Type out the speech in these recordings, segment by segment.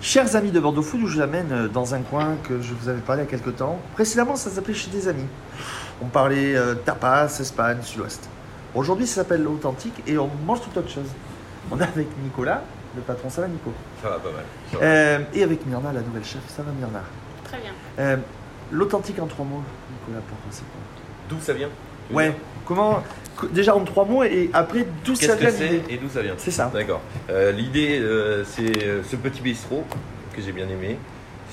Chers amis de Bordeaux Food, je vous amène euh, dans un coin que je vous avais parlé il y a quelques temps. Précédemment, ça s'appelait Chez des Amis. On parlait euh, tapas, Espagne, Sud-Ouest. Aujourd'hui, ça s'appelle l'Authentique et on mange tout autre chose. On est avec Nicolas, le patron. Ça va, Nico? Ça va pas mal. ça va. Euh, Et avec Myrna, la nouvelle chef. Ça va, Myrna? Très bien. Euh, L'Authentique en trois mots, Nicolas, pourquoi c'est quoi? D'où ça vient? Ouais, comment. co- Déjà en trois mots et après d'où ça vient et d'où ça vient C'est ça. D'accord. Euh, L'idée, euh, c'est euh, ce petit bistrot que j'ai bien aimé,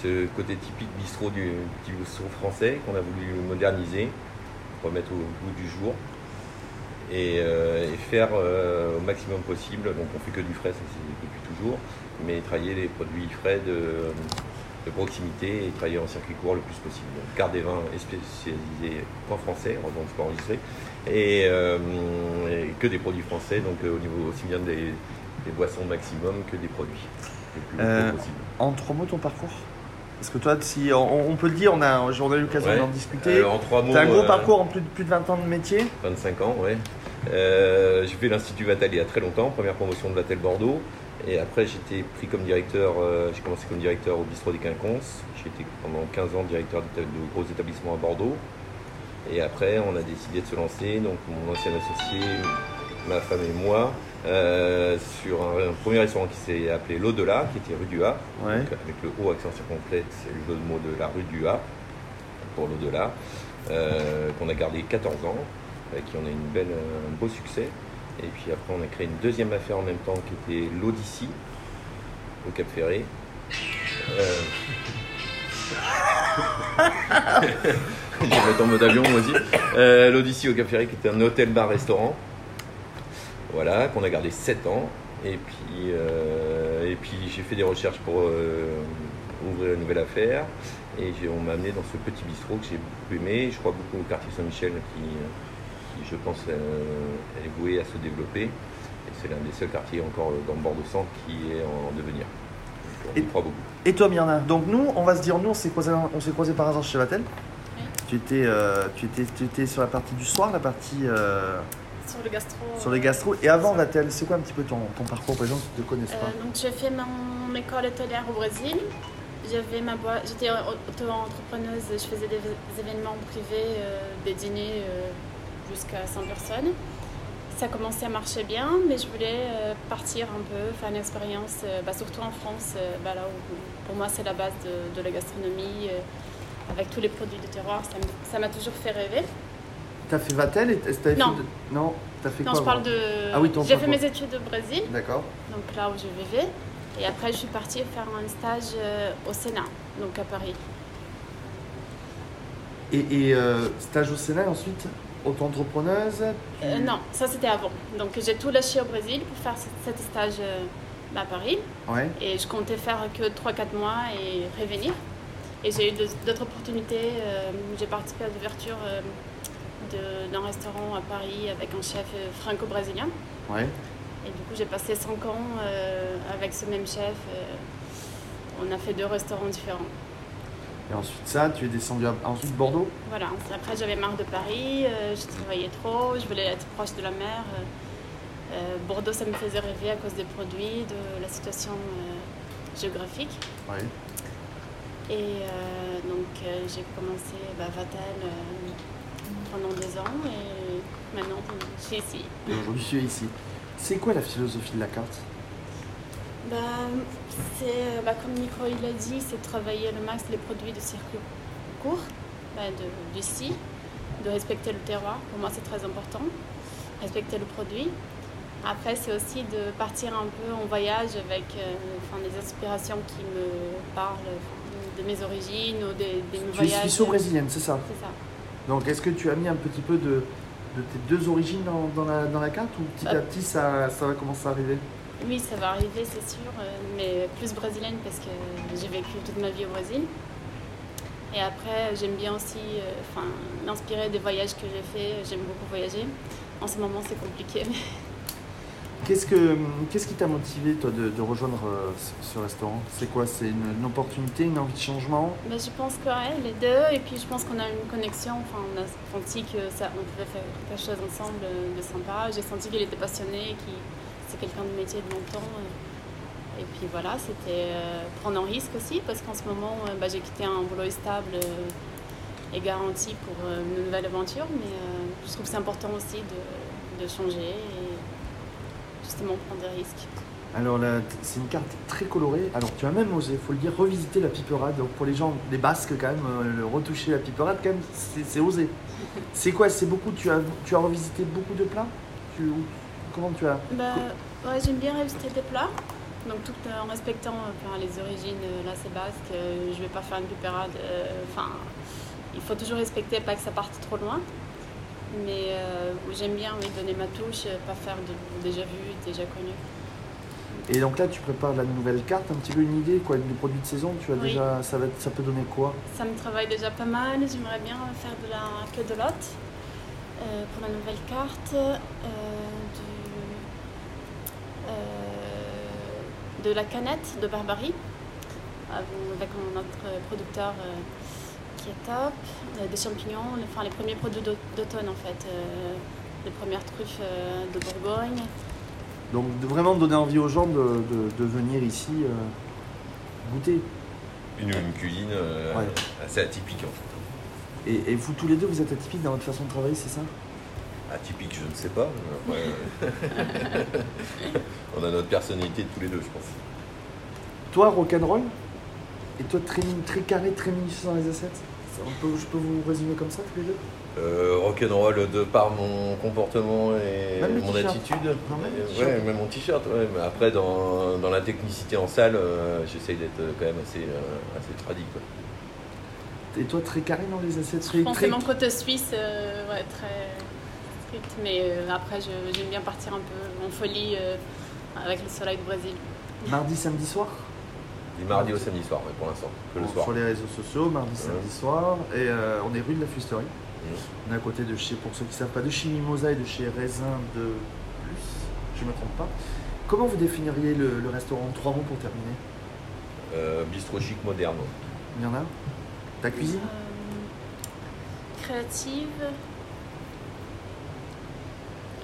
ce côté typique bistrot du petit bistrot français qu'on a voulu moderniser, remettre au goût du jour et, euh, et faire au maximum possible. Donc on fait que du frais, ça c'est depuis toujours, mais travailler les produits frais de, de proximité et travailler en circuit court le plus possible. Donc carte des vins est spécialisée en français, en vente pas enregistrée, et, euh, et que des produits français, donc euh, au niveau aussi bien des, des boissons maximum que des produits le plus Euh, possible. En trois mots, ton parcours? Parce que toi, si on, on peut le dire, on a, on a eu l'occasion Ouais. d'en discuter. En trois mots, T'as un gros euh, parcours en plus de, plus de 20 ans de métier 25 ans, ouais. Euh, j'ai fait l'Institut Vatel il y a très longtemps, première promotion de Vatel Bordeaux. Et après, j'ai été pris comme directeur, euh, j'ai commencé comme directeur au bistrot des Quinconces. J'ai été pendant 15 ans directeur de gros établissements à Bordeaux. Et après, on a décidé de se lancer, donc mon ancien associé, ma femme et moi, euh, sur un, un premier restaurant qui s'est appelé L'Au-delà, qui était rue du Havre. Ouais. Avec le haut accent circonflexe, c'est le jeu de mots de la rue du Havre, pour l'au-delà, euh, qu'on a gardé 14 ans, avec qui on a une belle, un beau succès. Et puis après, on a créé une deuxième affaire en même temps qui était l'Odyssey, au Cap Ferré. Euh... Je vais mettre en mode avion, moi aussi. Euh, L'Odyssey au Cap Ferré, qui était un hôtel-bar-restaurant. Voilà, qu'on a gardé 7 ans. Et puis, euh, puis j'ai fait des recherches pour euh, ouvrir une nouvelle affaire. Et on m'a amené dans ce petit bistrot que j'ai beaucoup aimé. Je crois beaucoup au quartier Saint-Michel qui, qui, je pense, euh, est voué à se développer. Et c'est l'un des seuls quartiers encore dans le Bordeaux-Centre qui est en devenir. Donc, on y Et- croit beaucoup. Et toi, Myrna Donc nous, on va se dire, nous, on s'est croisés, on s'est croisés par hasard chez Vatel. Oui. Tu étais, euh, tu, étais, tu étais sur la partie du soir, la partie euh, Sur le gastro. sur les gastro. Et avant Vatel, c'est quoi un petit peu ton, ton parcours pour les gens qui ne te connaissent Euh, pas donc j'ai fait mon école hôtelière au Brésil. J'avais ma boîte, j'étais auto-entrepreneuse, je faisais des, des événements privés, euh, des dîners euh, jusqu'à 100 personnes. Ça commençait à marcher bien, mais je voulais euh, partir un peu, faire une expérience, euh, bah, surtout en France, euh, bah, là où pour moi c'est la base de, de la gastronomie, avec tous les produits de terroir, ça m'a toujours fait rêver. T'as fait Vatel et t'avais Non. fait de- Non, t'as fait Non, quoi je parle de. Ah oui, J'ai fait mes études au Brésil. D'accord. donc là où je vivais. Et après, je suis partie faire un stage au Sénat, donc à Paris. Et, et, euh, stage au Sénat, ensuite? Auto-entrepreneuse Euh, non, ça c'était avant. Donc j'ai tout lâché au Brésil pour faire ce- cet stage euh, à Paris. Ouais. Et je comptais faire que 3-4 mois et revenir. Et j'ai eu d'autres opportunités. euh, j'ai participé à l'ouverture d'un restaurant à Paris avec un chef franco-brésilien. Ouais. Et du coup, j'ai passé 5 ans avec ce même chef. on a fait deux restaurants différents. Et ensuite ça, tu es descendu à ensuite Bordeaux Voilà, après j'avais marre de Paris, euh, je travaillais trop, je voulais être proche de la mer. euh, euh, Bordeaux, ça me faisait rêver à cause des produits, de la situation euh, géographique. Ouais. Et donc j'ai commencé bah, Vatel pendant deux ans et maintenant je suis ici. Aujourd'hui, je suis ici. C'est quoi la philosophie de la carte Bah, c'est, euh, bah, comme Nico il a dit, c'est travailler le max les produits de circuit court, bah, de, d'ici, de respecter le terroir. Pour moi, c'est très important. Respecter le produit. Après, c'est aussi de partir un peu en voyage avec euh, enfin, inspirations qui me parlent enfin, de mes origines ou des, des Tu es voyages. suisse-brésilienne, c'est ça C'est ça. Donc est-ce que tu as mis un petit peu de, de tes deux origines dans, dans la, dans la carte ou petit à Euh. petit ça, ça va commencer à arriver? Oui, ça va arriver, c'est sûr, euh, mais plus brésilienne parce que j'ai vécu toute ma vie au Brésil. Et après, j'aime bien aussi euh, enfin, m'inspirer des voyages que j'ai faits. J'aime beaucoup voyager. En ce moment, c'est compliqué. mais Qu'est-ce, que, qu'est-ce qui t'a motivé toi de, de rejoindre euh, ce, ce restaurant? C'est quoi? C'est une, une opportunité, une envie de changement? Mais je pense que ouais, les deux, et puis je pense qu'on a une connexion. Enfin, on a senti que ça, on pouvait faire quelque chose ensemble de sympa. J'ai senti qu'il était passionné, qu'il c'est quelqu'un de métier de longtemps. Et puis voilà, c'était euh, prendre un risque aussi, parce qu'en ce moment, euh, bah, j'ai quitté un boulot stable euh, et garanti pour euh, une nouvelle aventure, mais euh, je trouve que c'est important aussi de, de changer et justement prendre des risques. Alors c'est une carte très colorée. Alors tu as même osé, faut le dire, revisiter la piperade. Donc pour les gens, les Basques quand même, euh, le retoucher la piperade quand même, c'est c'est osé. C'est quoi? C'est beaucoup Tu as tu as revisité beaucoup de plats? Tu, Comment tu as Bah, ouais, j'aime bien révisiter des plats. Donc tout euh, en respectant euh, enfin, les origines, euh, là c'est basque, euh, je vais pas faire une pipérade. euh, Enfin, il faut toujours respecter, pas que ça parte trop loin. Mais euh, j'aime bien oui, donner ma touche, pas faire de déjà vu, déjà connu. Et donc là, tu prépares la nouvelle carte, un petit peu une idée, quoi, des produits de saison. Tu as Oui. déjà, ça va, ça peut donner quoi? Ça me travaille déjà pas mal. J'aimerais bien faire de la queue de lotte euh, pour la nouvelle carte. euh, du- euh, de la canette de Barbarie avec notre producteur euh, qui est top. Des champignons, les- enfin les premiers produits d'au- d'automne en fait. euh, les premières truffes euh, de Bourgogne. Donc de vraiment donner envie aux gens de, de- de venir ici euh, goûter. Une, une cuisine euh, Ouais. assez atypique en fait. Et, et vous tous les deux, vous êtes atypiques dans votre façon de travailler, c'est ça? Atypique, je ne sais pas. après, on a notre personnalité tous les deux, je pense. Toi, rock'n'roll, et toi, très, très carré, très minutieux dans les assets? Ça, on peut- Je peux vous résumer comme ça tous les deux? Euh, rock'n'roll de par mon comportement et Même mon attitude. Non, même Euh, ouais, même mon t-shirt. ouais. Mais après, dans, dans la technicité en salle, euh, j'essaye d'être quand même assez, euh, assez tradi. Quoi. Et toi, très carré dans les assets très, Je pense très... mon côté suisse, euh, ouais, très strict. Mais euh, après, j'aime bien partir un peu en folie euh, avec le soleil du Brésil. Mardi, samedi soir Du mardi au samedi soir, ouais, pour l'instant, que le Bon, soir. Sur les réseaux sociaux, mardi, samedi soir. Et euh, on est rue de la Fusterie. Mhm. On est à côté de chez, pour ceux qui ne savent pas, de chez Mimosa et de chez Raisin de Plus. Je ne me trompe pas. Comment vous définiriez le, le restaurant en trois mots pour terminer Euh, bistrot chic moderne. Il y en a Ta cuisine Euh, créative,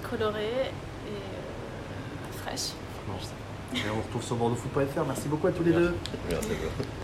colorée et euh, fraîche. Et on retrouve sur bordeauxfoot.fr. Merci beaucoup à tous les deux. Merci à vous.